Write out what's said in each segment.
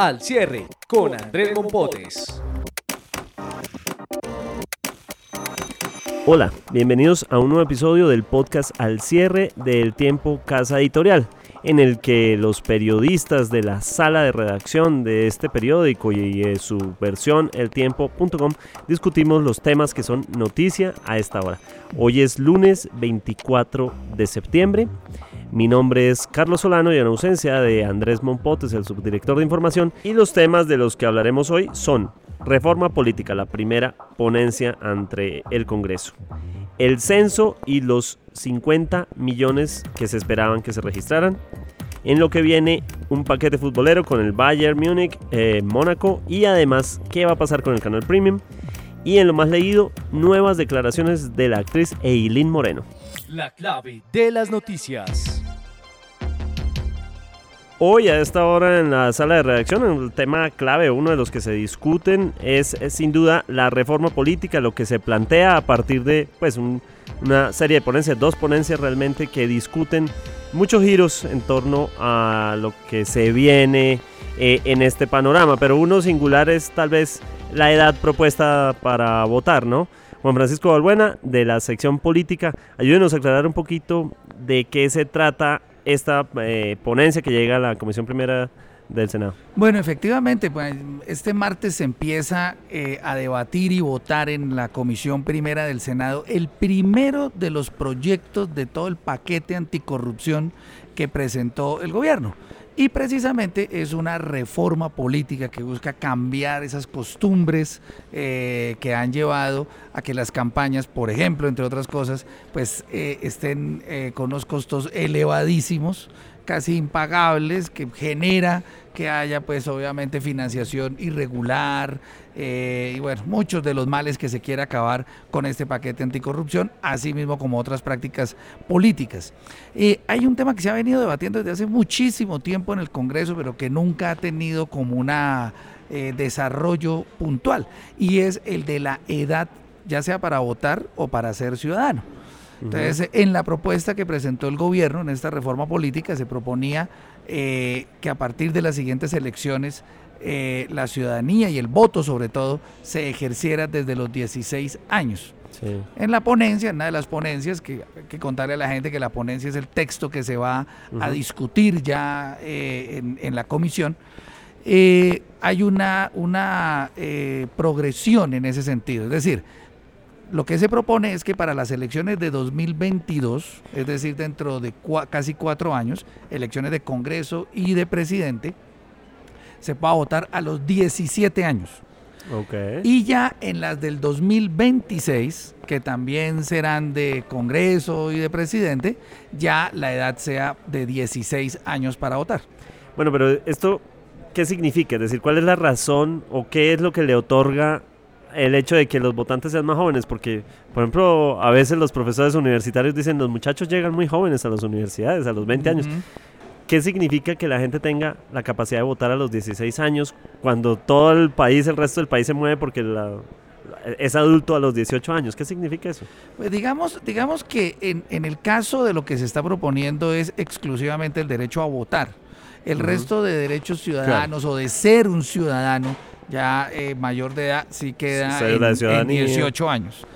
Al cierre con Andrés Mompotes. Hola, bienvenidos a un nuevo episodio del podcast Al cierre del tiempo Casa Editorial, en el que los periodistas de la sala de redacción de este periódico y de su versión eltiempo.com discutimos los temas que son noticia a esta hora. Hoy es lunes 24 de septiembre. Mi nombre es Carlos Solano y en ausencia de Andrés Mompotes, el subdirector de información, y los temas de los que hablaremos hoy son Reforma política, la primera ponencia ante el Congreso. El censo y los 50 millones que se esperaban que se registraran. En lo que viene un paquete futbolero con el Bayern Múnich, eh, Mónaco y además qué va a pasar con el canal Premium. Y en lo más leído, nuevas declaraciones de la actriz Eileen Moreno. La clave de las noticias. Hoy a esta hora en la sala de redacción, el tema clave, uno de los que se discuten, es, sin duda la reforma política, lo que se plantea a partir de pues, un, una serie de ponencias, dos ponencias realmente que discuten muchos giros en torno a lo que se viene eh, en este panorama, pero uno singular es tal vez la edad propuesta para votar, ¿no? Juan Francisco Balbuena, de la sección política, ayúdenos a aclarar un poquito de qué se trata esta eh, ponencia que llega a la Comisión Primera del Senado. Bueno, efectivamente, pues, este martes se empieza eh, a debatir y votar en la Comisión Primera del Senado el primero de los proyectos de todo el paquete anticorrupción que presentó el gobierno. Y precisamente es una reforma política que busca cambiar esas costumbres eh, que han llevado a que las campañas, por ejemplo, entre otras cosas, pues eh, estén eh, con unos costos elevadísimos, casi impagables, que genera que haya pues obviamente financiación irregular eh, y bueno, muchos de los males que se quiere acabar con este paquete anticorrupción, así mismo como otras prácticas políticas. Eh, hay un tema que se ha venido debatiendo desde hace muchísimo tiempo en el Congreso, pero que nunca ha tenido como un eh, desarrollo puntual, y es el de la edad, ya sea para votar o para ser ciudadano. Entonces, en la propuesta que presentó el gobierno, en esta reforma política, se proponía eh, que a partir de las siguientes elecciones eh, la ciudadanía y el voto sobre todo se ejerciera desde los 16 años. En la ponencia, en una de las ponencias, que que contarle a la gente que la ponencia es el texto que se va a discutir ya eh, en, la comisión, hay una, una progresión en ese sentido. Es decir, lo que se propone es que para las elecciones de 2022, es decir, dentro de casi cuatro años, elecciones de Congreso y de presidente, se pueda votar a los 17 años. Y ya en las del 2026, que también serán de Congreso y de presidente, ya la edad sea de 16 años para votar. Bueno, pero esto, ¿qué significa? Es decir, ¿cuál es la razón o qué es lo que le otorga el hecho de que los votantes sean más jóvenes, porque, por ejemplo, a veces los profesores universitarios dicen, los muchachos llegan muy jóvenes a las universidades, a los 20 años. ¿Qué significa que la gente tenga la capacidad de votar a los 16 años cuando todo el país, el resto del país se mueve porque es adulto a los 18 años? ¿Qué significa eso? Pues digamos, digamos que en, en el caso de lo que se está proponiendo es exclusivamente el derecho a votar. El resto de derechos ciudadanos o de ser un ciudadano ya eh, mayor de edad sí queda en, 18 años.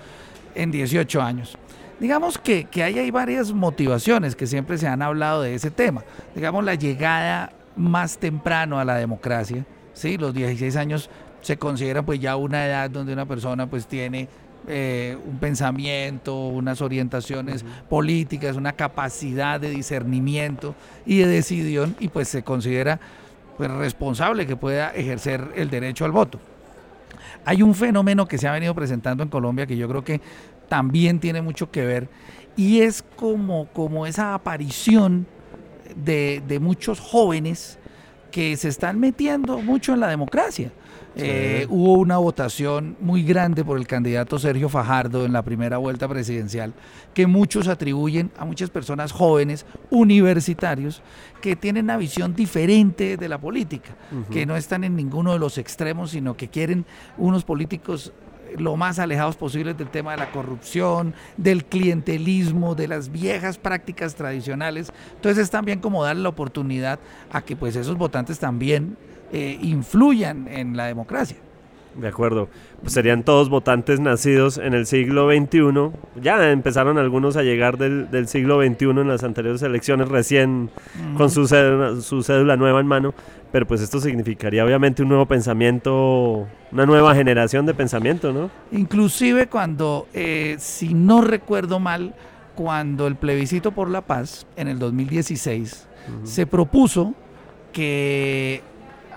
En 18 años. Digamos que, que hay, hay varias motivaciones que siempre se han hablado de ese tema. Digamos, la llegada más temprano a la democracia, ¿sí? Los 16 años se considera pues ya una edad donde una persona pues tiene eh, un pensamiento, unas orientaciones políticas, una capacidad de discernimiento y de decisión y pues se considera pues, responsable que pueda ejercer el derecho al voto. Hay un fenómeno que se ha venido presentando en Colombia que yo creo que también tiene mucho que ver y es como, como esa aparición de, de muchos jóvenes que se están metiendo mucho en la democracia. Eh, hubo una votación muy grande por el candidato Sergio Fajardo en la primera vuelta presidencial, que muchos atribuyen a muchas personas jóvenes, universitarios, que tienen una visión diferente de la política, que no están en ninguno de los extremos, sino que quieren unos políticos lo más alejados posibles del tema de la corrupción, del clientelismo, de las viejas prácticas tradicionales. Entonces es también como darle la oportunidad a que pues esos votantes también eh, influyan en la democracia. De acuerdo. Pues serían todos votantes nacidos en el siglo XXI. Ya empezaron algunos a llegar del, del siglo XXI en las anteriores elecciones, recién con su cédula, su cédula nueva en mano. Pero pues esto significaría obviamente un nuevo pensamiento, una nueva generación de pensamiento, ¿no? Inclusive cuando, eh, si no recuerdo mal, cuando el plebiscito por la paz en el 2016 se propuso que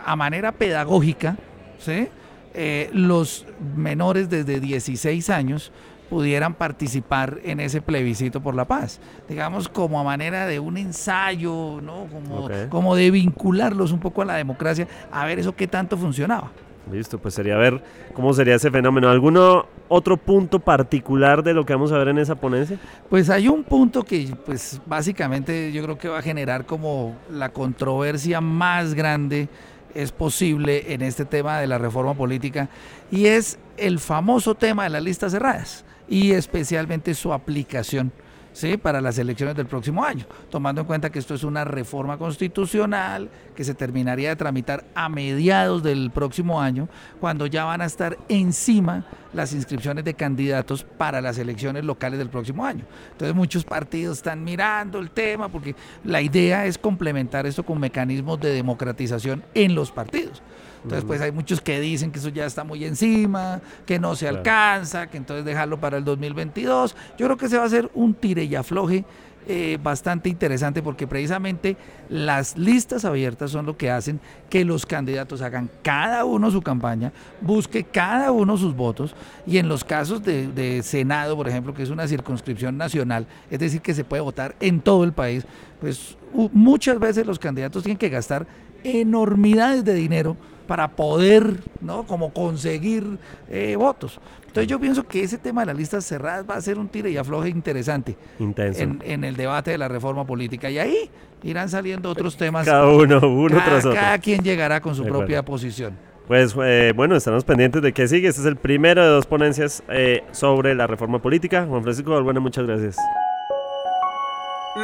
a manera pedagógica, ¿sí? Eh, los menores desde 16 años pudieran participar en ese plebiscito por la paz. Digamos, como a manera de un ensayo, ¿no? Como, como de vincularlos un poco a la democracia, a ver eso qué tanto funcionaba. Listo, pues sería ver cómo sería ese fenómeno. ¿Alguno otro punto particular de lo que vamos a ver en esa ponencia? Pues hay un punto que pues básicamente yo creo que va a generar como la controversia más grande es posible en este tema de la reforma política y es el famoso tema de las listas cerradas y especialmente su aplicación. ¿sí? para las elecciones del próximo año, tomando en cuenta que esto es una reforma constitucional que se terminaría de tramitar a mediados del próximo año, cuando ya van a estar encima las inscripciones de candidatos para las elecciones locales del próximo año. Entonces muchos partidos están mirando el tema porque la idea es complementar esto con mecanismos de democratización en los partidos. Entonces, pues hay muchos que dicen que eso ya está muy encima, que no se Claro. alcanza, que entonces dejarlo para el 2022. Yo creo que se va a hacer un tire y afloje eh, bastante interesante porque precisamente las listas abiertas son lo que hacen que los candidatos hagan cada uno su campaña, busque cada uno sus votos y en los casos de, de Senado, por ejemplo, que es una circunscripción nacional, es decir, que se puede votar en todo el país, pues muchas veces los candidatos tienen que gastar enormidades de dinero para poder, ¿no? Como conseguir eh, votos. Entonces yo pienso que ese tema de las listas cerradas va a ser un tire y afloje interesante Intenso. en, en el debate de la reforma política. Y ahí irán saliendo otros temas. Cada uno, uno cada, tras otro. cada quien llegará con su De propia acuerdo. posición. Pues eh, bueno, estamos pendientes de qué sigue. Este es el primero de dos ponencias eh, sobre la reforma política. Juan Francisco Balbuena, muchas gracias.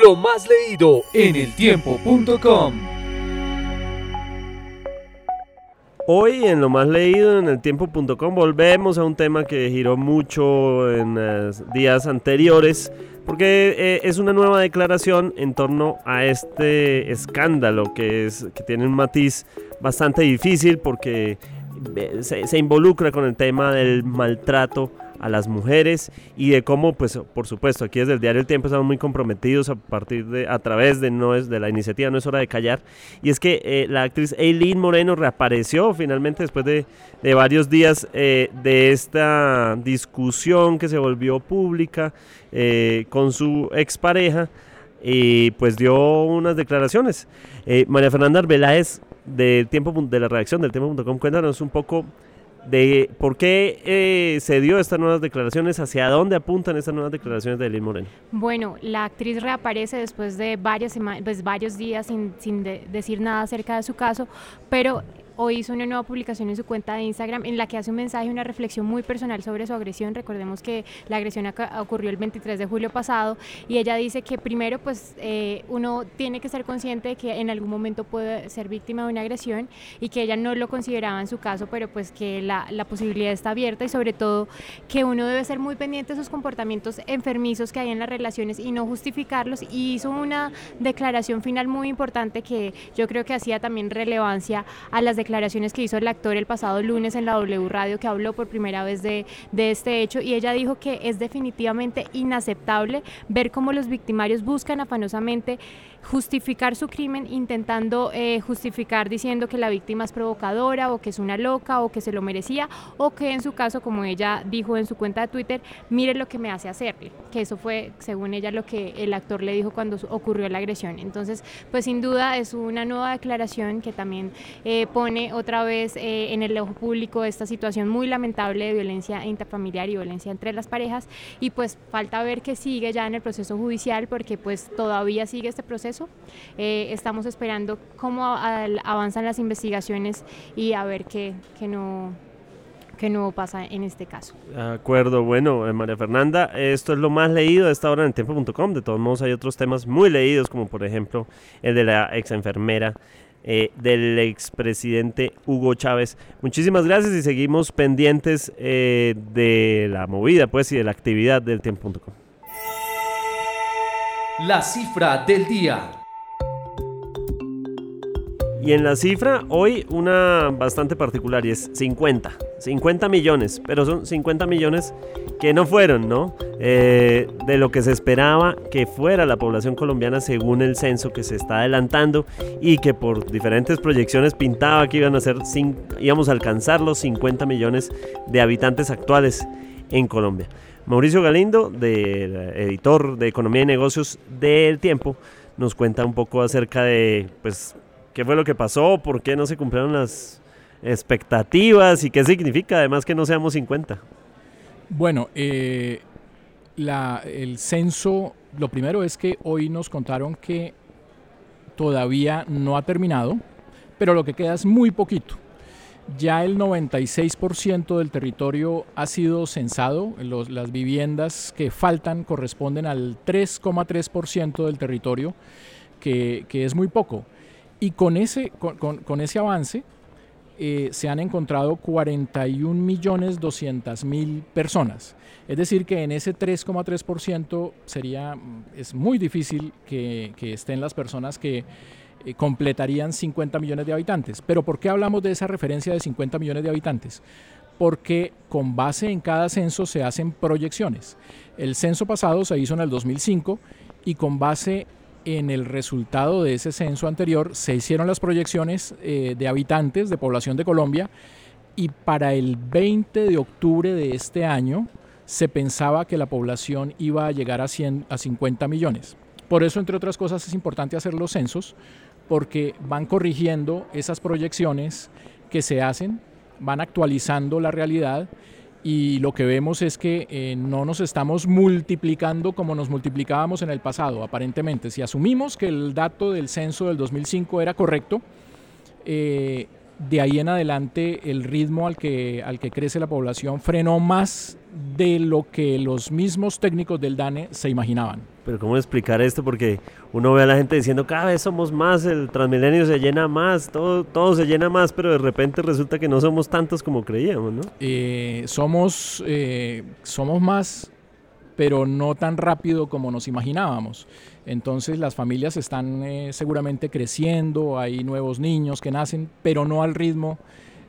Lo más leído en eltiempo.com. Hoy en lo más leído en el tiempo.com volvemos a un tema que giró mucho en los días anteriores porque eh, es una nueva declaración en torno a este escándalo que es que tiene un matiz bastante difícil porque eh, se involucra con el tema del maltrato a las mujeres y de cómo, pues, por supuesto, aquí desde el diario El Tiempo estamos muy comprometidos a partir de, a través de no es de la iniciativa No es hora de callar. Y es que eh, la actriz Eileen Moreno reapareció finalmente después de, de varios días eh, de esta discusión que se volvió pública eh, con su expareja y pues dio unas declaraciones. Eh, María Fernanda Arbeláez de, tiempo, de la redacción del tiempo.com, cuéntanos un poco de por qué eh, se dio estas nuevas declaraciones, hacia dónde apuntan estas nuevas declaraciones de Eileen Moreno. Bueno, la actriz reaparece después de varias pues, varios días sin, sin de- decir nada acerca de su caso, pero hoy hizo una nueva publicación en su cuenta de Instagram en la que hace un mensaje, una reflexión muy personal sobre su agresión. Recordemos que la agresión ocurrió el 23 de julio pasado y ella dice que primero pues eh, uno tiene que ser consciente de que en algún momento puede ser víctima de una agresión y que ella no lo consideraba en su caso, pero pues que la, la posibilidad está abierta y sobre todo que uno debe ser muy pendiente de esos comportamientos enfermizos que hay en las relaciones y no justificarlos. Y hizo una declaración final muy importante que yo creo que hacía también relevancia a las declaraciones que hizo el actor el pasado lunes en la W Radio, que habló por primera vez de este hecho. Y ella dijo que es definitivamente inaceptable ver cómo los victimarios buscan afanosamente justificar su crimen intentando eh, justificar diciendo que la víctima es provocadora o que es una loca o que se lo merecía o que en su caso, como ella dijo en su cuenta de Twitter, mire lo que me hace hacerle, que eso fue, según ella, lo que el actor le dijo cuando ocurrió la agresión. Entonces, pues sin duda es una nueva declaración que también eh, pone otra vez eh, en el ojo público esta situación muy lamentable de violencia intrafamiliar y violencia entre las parejas y pues falta ver que sigue ya en el proceso judicial porque pues todavía sigue este Eh, estamos esperando cómo avanzan las investigaciones y a ver qué, qué no que no pasa en este caso. De acuerdo, bueno, eh, María Fernanda, esto es lo más leído a esta hora en tiempo.com. De todos modos, hay otros temas muy leídos, como por ejemplo el de la ex enfermera eh, del expresidente Hugo Chávez. Muchísimas gracias y seguimos pendientes eh, de la movida pues y de la actividad del tiempo.com. La cifra del día. Y en la cifra, hoy una bastante particular y es 50. 50 millones, pero son 50 millones que no fueron, ¿no? Eh, de lo que se esperaba que fuera la población colombiana según el censo que se está adelantando y que por diferentes proyecciones pintaba que iban a ser, íbamos a alcanzar los 50 millones de habitantes actuales en Colombia. Mauricio Galindo, editor de Economía y Negocios del Tiempo, nos cuenta un poco acerca de, pues, qué fue lo que pasó, por qué no se cumplieron las expectativas y qué significa además que no seamos 50. Bueno, eh, el censo, lo primero es que hoy nos contaron que todavía no ha terminado, pero lo que queda es muy poquito. Ya el 96% del territorio ha sido censado, las viviendas que faltan corresponden al 3,3% del territorio, que, es muy poco. Y con ese, con ese avance, eh, se han encontrado 41 millones 200 mil personas. Es decir, que en ese 3,3% sería, es muy difícil que, estén las personas que eh, completarían 50 millones de habitantes. Pero ¿por qué hablamos de esa referencia de 50 millones de habitantes? Porque con base en cada censo se hacen proyecciones. El censo pasado se hizo en el 2005 y con base en el resultado de ese censo anterior se hicieron las proyecciones eh, de habitantes de población de Colombia y para el 20 de octubre de este año se pensaba que la población iba a llegar a, 100, a 50 millones. Por eso, entre otras cosas, es importante hacer los censos porque van corrigiendo esas proyecciones que se hacen, van actualizando la realidad y lo que vemos es que eh, no nos estamos multiplicando como nos multiplicábamos en el pasado, aparentemente. Si asumimos que el dato del censo del 2005 era correcto, eh, de ahí en adelante el ritmo al que, al que crece la población frenó más de lo que los mismos técnicos del DANE se imaginaban. Pero ¿cómo explicar esto? Porque uno ve a la gente diciendo cada vez somos más, el Transmilenio se llena más, todo, todo se llena más, pero de repente resulta que no somos tantos como creíamos, ¿no? Eh, somos, eh, somos más, pero no tan rápido como nos imaginábamos. Entonces las familias están eh, seguramente creciendo, hay nuevos niños que nacen, pero no al ritmo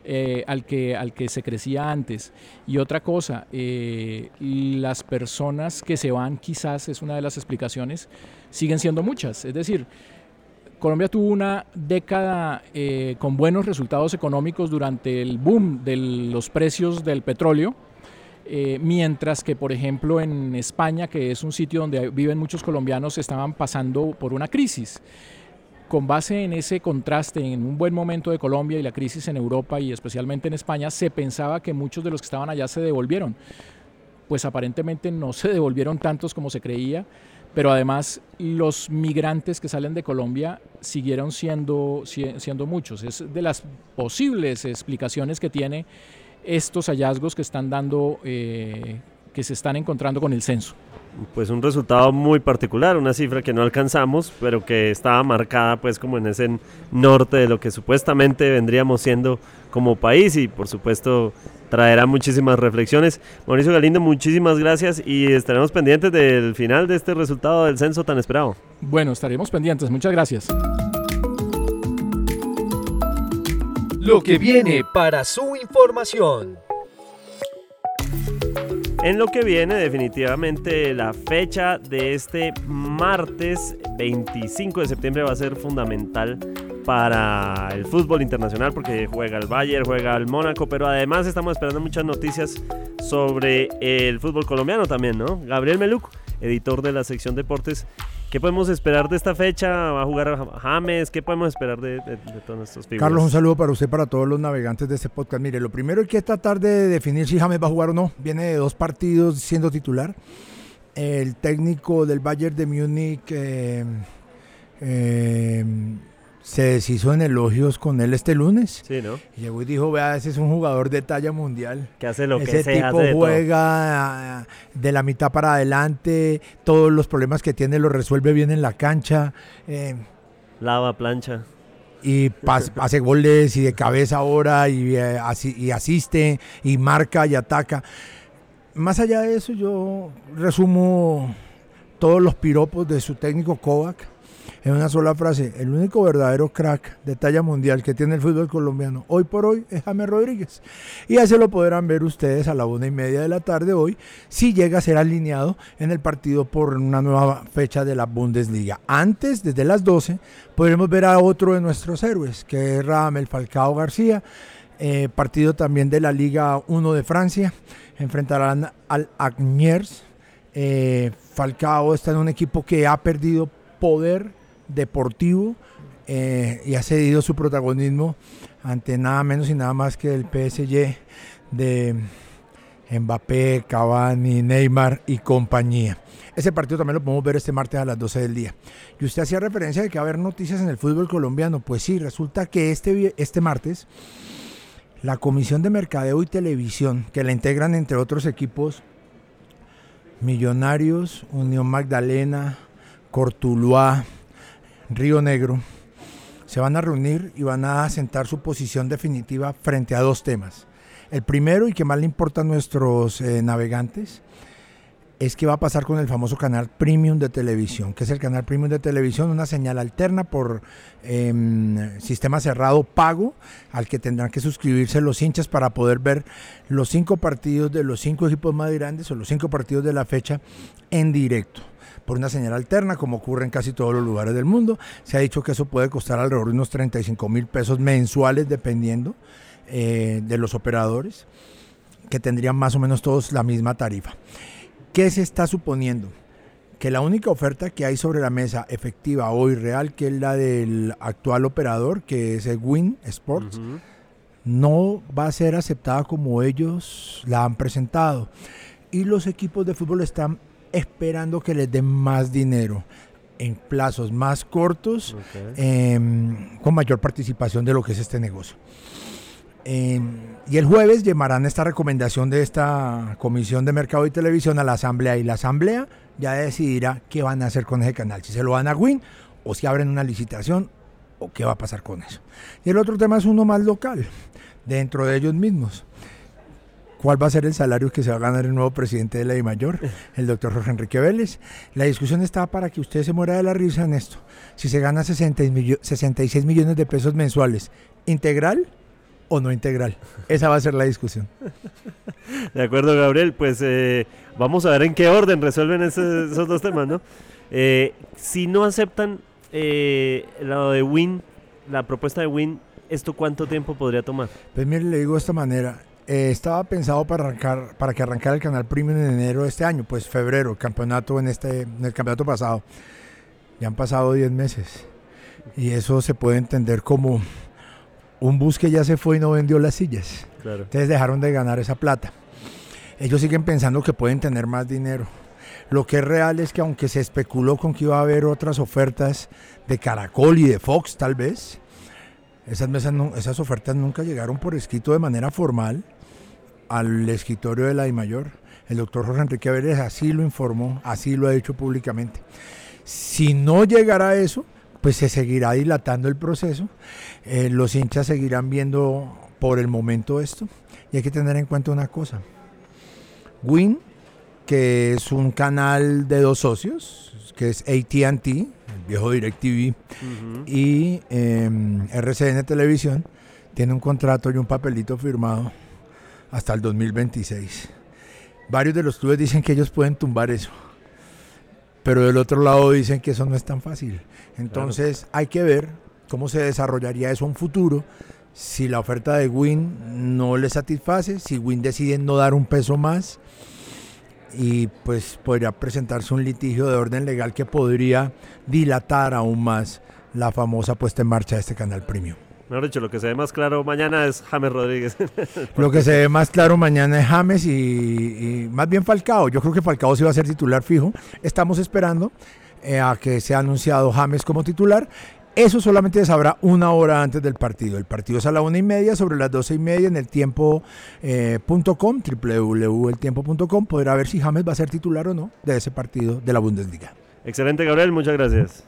eh, al, que, al que se crecía antes. Y otra cosa, eh, las personas que se van quizás, es una de las explicaciones, siguen siendo muchas. Es decir, Colombia tuvo una década eh, con buenos resultados económicos durante el boom de los precios del petróleo, mientras que, por ejemplo, en España, que es un sitio donde viven muchos colombianos, estaban pasando por una crisis con base en ese contraste, en un buen momento de Colombia y la crisis en Europa y especialmente en España, se pensaba que muchos de los que estaban allá se devolvieron. Pues aparentemente no se devolvieron tantos como se creía, pero además los migrantes que salen de Colombia siguieron siendo, siendo muchos. Es de las posibles explicaciones que tiene estos hallazgos que están dando, eh, que se están encontrando con el censo pues un resultado muy particular, una cifra que no alcanzamos, pero que estaba marcada pues como en ese norte de lo que supuestamente vendríamos siendo como país y por supuesto traerá muchísimas reflexiones. Mauricio Galindo, muchísimas gracias y estaremos pendientes del final de este resultado del censo tan esperado. Bueno, estaremos pendientes, muchas gracias. Lo que viene para su información. En lo que viene definitivamente la fecha de este martes 25 de septiembre va a ser fundamental para el fútbol internacional porque juega el Bayern, juega el Mónaco, pero además estamos esperando muchas noticias sobre el fútbol colombiano también, ¿no? Gabriel Meluc, editor de la sección deportes, ¿Qué podemos esperar de esta fecha? ¿Va a jugar James? ¿Qué podemos esperar de, todos estos figuras? Carlos, un saludo para usted, para todos los navegantes de este podcast. Mire, lo primero hay que tratar de definir si James va a jugar o no. Viene de dos partidos siendo titular. El técnico del Bayern de Múnich eh, eh, se deshizo en elogios con él este lunes. Sí, ¿no? Y llegó y dijo, vea, ese es un jugador de talla mundial. Que hace lo ese que. Ese tipo juega de la mitad para adelante, todos los problemas que tiene los resuelve bien en la cancha. Eh, Lava, plancha. Y hace goles y de cabeza ahora y, eh, y asiste y marca y ataca. Más allá de eso, yo resumo todos los piropos de su técnico Kovac en una sola frase, el único verdadero crack de talla mundial que tiene el fútbol colombiano hoy por hoy es James Rodríguez. Y ya se lo podrán ver ustedes a la una y media de la tarde hoy, si llega a ser alineado en el partido por una nueva fecha de la Bundesliga. Antes, desde las 12, podremos ver a otro de nuestros héroes, que es Ramel Falcao García, eh, partido también de la Liga 1 de Francia. Enfrentarán al Agniers. Eh, Falcao está en un equipo que ha perdido poder deportivo eh, y ha cedido su protagonismo ante nada menos y nada más que el PSG de Mbappé, Cavani, Neymar y compañía. Ese partido también lo podemos ver este martes a las 12 del día. Y usted hacía referencia de que va a haber noticias en el fútbol colombiano. Pues sí, resulta que este, este martes la Comisión de Mercadeo y Televisión, que la integran entre otros equipos Millonarios, Unión Magdalena, Cortuluá, Río Negro, se van a reunir y van a sentar su posición definitiva frente a dos temas. El primero y que más le importa a nuestros eh, navegantes es que va a pasar con el famoso canal premium de televisión, que es el canal premium de televisión, una señal alterna por em, sistema cerrado pago al que tendrán que suscribirse los hinchas para poder ver los cinco partidos de los cinco equipos más grandes o los cinco partidos de la fecha en directo por una señal alterna, como ocurre en casi todos los lugares del mundo. Se ha dicho que eso puede costar alrededor de unos 35 mil pesos mensuales, dependiendo eh, de los operadores, que tendrían más o menos todos la misma tarifa. ¿Qué se está suponiendo? Que la única oferta que hay sobre la mesa efectiva hoy real, que es la del actual operador, que es el Win Sports, no va a ser aceptada como ellos la han presentado. Y los equipos de fútbol están esperando que les den más dinero en plazos más cortos, em, con mayor participación de lo que es este negocio. Em, y el jueves llamarán esta recomendación de esta Comisión de Mercado y Televisión a la Asamblea y la Asamblea ya decidirá qué van a hacer con ese canal, si se lo van a Win o si abren una licitación o qué va a pasar con eso. Y el otro tema es uno más local, dentro de ellos mismos cuál va a ser el salario que se va a ganar el nuevo presidente de la mayor, el doctor Jorge Enrique Vélez. La discusión está para que usted se muera de la risa en esto. Si se gana 66 millones de pesos mensuales, ¿integral o no integral? Esa va a ser la discusión. De acuerdo, Gabriel. Pues eh, vamos a ver en qué orden resuelven esos, dos temas, ¿no? Eh, si no aceptan eh, lo de Win, la propuesta de Win, ¿esto cuánto tiempo podría tomar? Pues mire, le digo de esta manera. Eh, estaba pensado para arrancar, para que arrancara el canal Premium en enero de este año, pues febrero, el campeonato en este, en el campeonato pasado. Ya han pasado 10 meses. Y eso se puede entender como un bus que ya se fue y no vendió las sillas. Entonces dejaron de ganar esa plata. Ellos siguen pensando que pueden tener más dinero. Lo que es real es que aunque se especuló con que iba a haber otras ofertas de Caracol y de Fox tal vez, esas, mesas esas ofertas nunca llegaron por escrito de manera formal al escritorio de la mayor El doctor Jorge Enrique Vélez así lo informó, así lo ha dicho públicamente. Si no llegara a eso, pues se seguirá dilatando el proceso. Eh, los hinchas seguirán viendo por el momento esto. Y hay que tener en cuenta una cosa. Win, que es un canal de dos socios, que es ATT, el viejo DirecTV, y em, RCN Televisión, tiene un contrato y un papelito firmado hasta el 2026. Varios de los clubes dicen que ellos pueden tumbar eso. Pero del otro lado dicen que eso no es tan fácil. Entonces hay que ver cómo se desarrollaría eso en futuro. Si la oferta de Win no le satisface, si Win decide no dar un peso más, y pues podría presentarse un litigio de orden legal que podría dilatar aún más la famosa puesta en marcha de este canal premium. Mejor dicho, lo que se ve más claro mañana es James Rodríguez. lo que se ve más claro mañana es James y, más bien Falcao. Yo creo que Falcao sí va a ser titular fijo. Estamos esperando eh, a que sea anunciado James como titular eso solamente se sabrá una hora antes del partido. El partido es a la una y media, sobre las doce y media en el tiempo.com, eh, www.eltiempo.com. Podrá ver si James va a ser titular o no de ese partido de la Bundesliga. Excelente, Gabriel. Muchas gracias.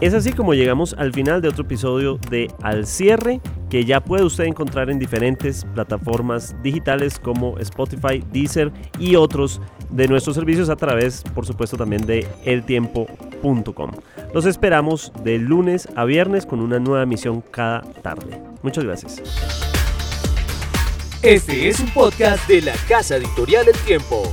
Es así como llegamos al final de otro episodio de Al Cierre, que ya puede usted encontrar en diferentes plataformas digitales como Spotify, Deezer y otros de nuestros servicios a través, por supuesto, también de eltiempo.com. Los esperamos de lunes a viernes con una nueva emisión cada tarde. Muchas gracias. Este es un podcast de la Casa Editorial El Tiempo.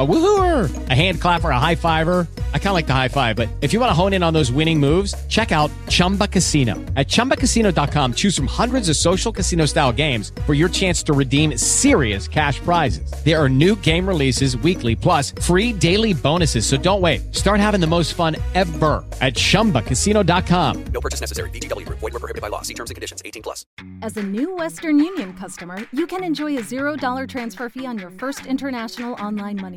A woohooer, a hand clapper, a high fiver. I kind of like the high five, but if you want to hone in on those winning moves, check out Chumba Casino. At ChumbaCasino.com, choose from hundreds of social casino style games for your chance to redeem serious cash prizes. There are new game releases weekly, plus free daily bonuses. So don't wait. Start having the most fun ever at ChumbaCasino.com. No purchase necessary. VGW. Void were prohibited by law. See terms and conditions. 18 plus. As a new Western Union customer, you can enjoy a $0 transfer fee on your first international online money